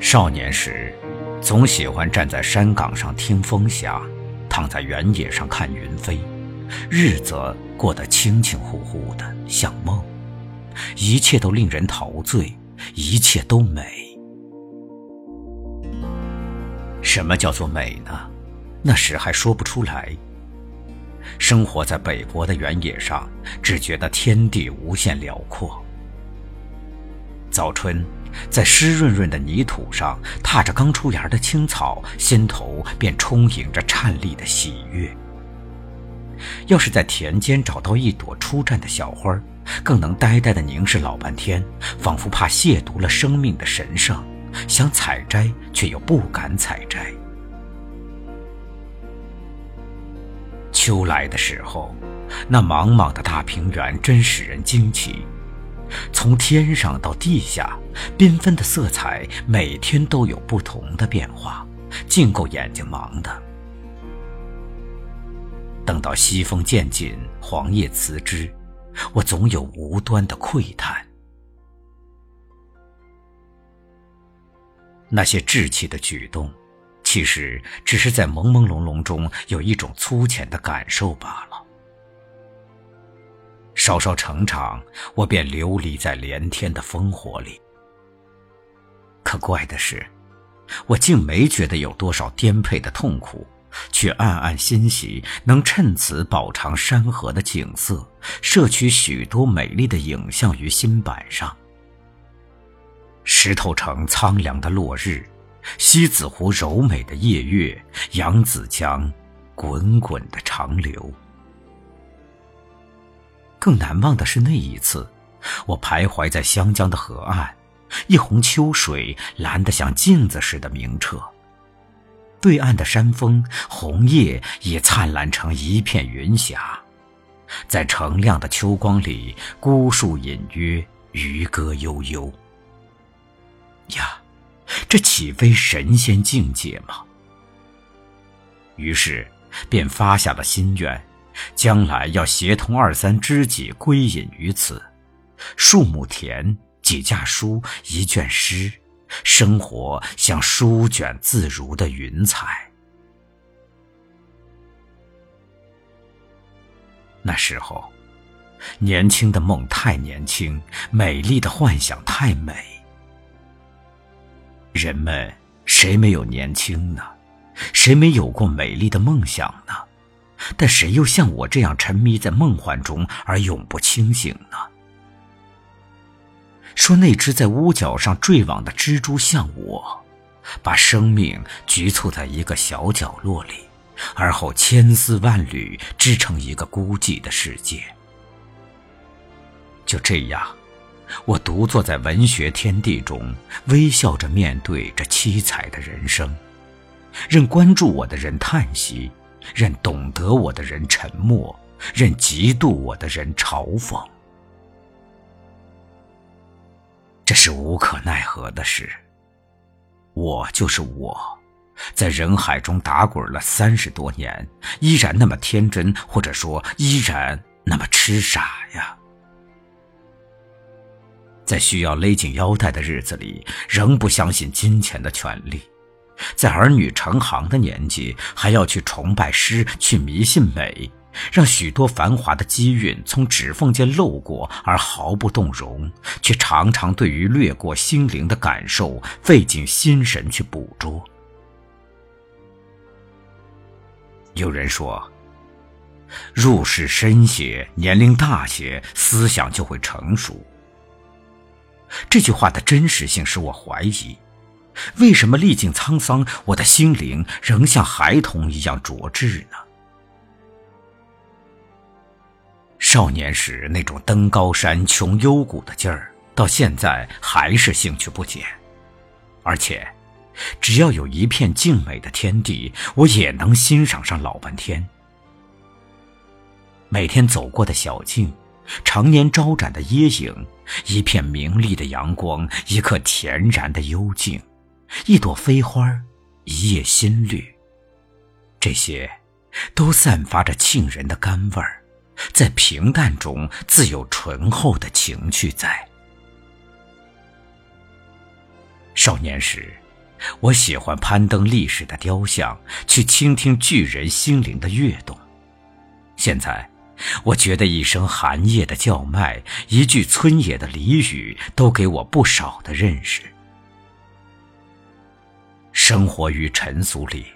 少年时，总喜欢站在山岗上听风霞，躺在原野上看云飞，日子过得清清糊糊的，像梦，一切都令人陶醉，一切都美。什么叫做美呢？那时还说不出来。生活在北国的原野上，只觉得天地无限辽阔。早春，在湿润润的泥土上踏着刚出芽的青草，心头便充盈着颤栗的喜悦。要是在田间找到一朵初绽的小花，更能呆呆地凝视老半天，仿佛怕亵渎了生命的神圣，想采摘却又不敢采摘。秋来的时候，那茫茫的大平原真使人惊奇。从天上到地下，缤纷的色彩每天都有不同的变化，尽够眼睛忙的。等到西风渐紧，黄叶辞枝，我总有无端的喟叹。那些稚气的举动。其实只是在朦朦胧胧中有一种粗浅的感受罢了。稍稍成长，我便流离在连天的烽火里。可怪的是，我竟没觉得有多少颠沛的痛苦，却暗暗欣喜能趁此饱尝山河的景色，摄取许多美丽的影像于心板上。石头城苍凉的落日。西子湖柔美的夜月，扬子江滚滚的长流。更难忘的是那一次，我徘徊在湘江的河岸，一泓秋水蓝得像镜子似的明澈，对岸的山峰红叶也灿烂成一片云霞，在澄亮的秋光里，孤树隐约，渔歌悠悠。呀！这岂非神仙境界吗？于是，便发下了心愿，将来要协同二三知己归隐于此，数亩田，几架书，一卷诗，生活像舒卷自如的云彩。那时候，年轻的梦太年轻，美丽的幻想太美。人们谁没有年轻呢？谁没有过美丽的梦想呢？但谁又像我这样沉迷在梦幻中而永不清醒呢？说那只在屋角上坠网的蜘蛛像我，把生命局促在一个小角落里，而后千丝万缕织成一个孤寂的世界。就这样。我独坐在文学天地中，微笑着面对这七彩的人生，任关注我的人叹息，任懂得我的人沉默，任嫉妒我的人嘲讽。这是无可奈何的事。我就是我，在人海中打滚了三十多年，依然那么天真，或者说依然那么痴傻呀。在需要勒紧腰带的日子里，仍不相信金钱的权利；在儿女成行的年纪，还要去崇拜诗，去迷信美，让许多繁华的机运从指缝间漏过，而毫不动容，却常常对于掠过心灵的感受，费尽心神去捕捉。有人说，入世深些，年龄大些，思想就会成熟。这句话的真实性使我怀疑：为什么历尽沧桑，我的心灵仍像孩童一样拙智呢？少年时那种登高山、穷幽谷的劲儿，到现在还是兴趣不减。而且，只要有一片静美的天地，我也能欣赏上老半天。每天走过的小径。常年招展的椰影，一片明丽的阳光，一刻恬然的幽静，一朵飞花，一夜新绿，这些，都散发着沁人的甘味儿，在平淡中自有醇厚的情趣在。少年时，我喜欢攀登历史的雕像，去倾听巨人心灵的跃动。现在，我觉得一声寒夜的叫卖，一句村野的俚语，都给我不少的认识。生活于尘俗里，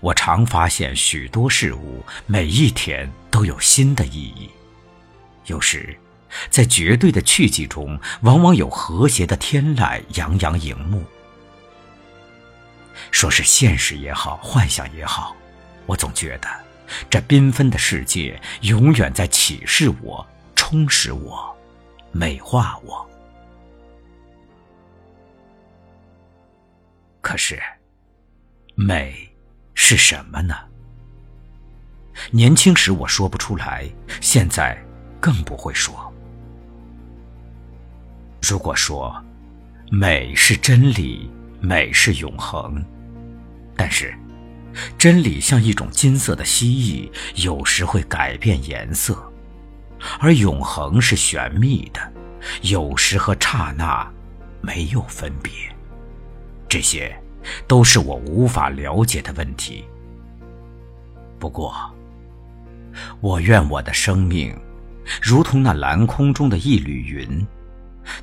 我常发现许多事物，每一天都有新的意义。有时，在绝对的去迹中，往往有和谐的天籁洋洋盈目。说是现实也好，幻想也好，我总觉得。这缤纷的世界永远在启示我、充实我、美化我。可是，美是什么呢？年轻时我说不出来，现在更不会说。如果说美是真理，美是永恒，但是。真理像一种金色的蜥蜴，有时会改变颜色；而永恒是玄秘的，有时和刹那没有分别。这些，都是我无法了解的问题。不过，我愿我的生命，如同那蓝空中的一缕云，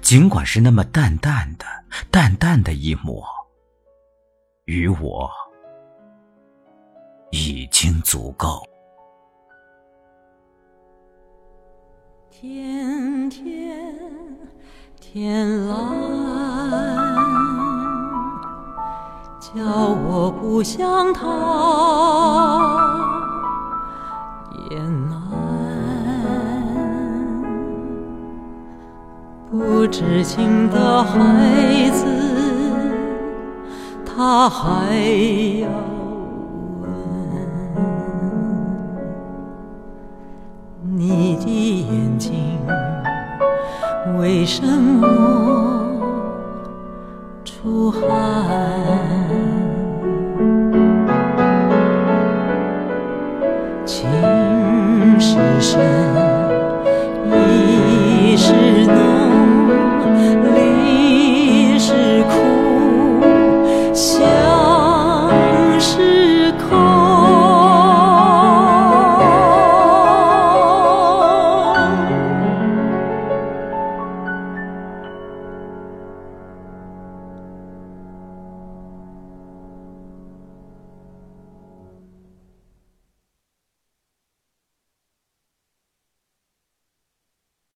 尽管是那么淡淡的、淡淡的一抹，与我。已经足够。天天天蓝，叫我不想他；也难，不知情的孩子，他还要。为什么出汗？情是深，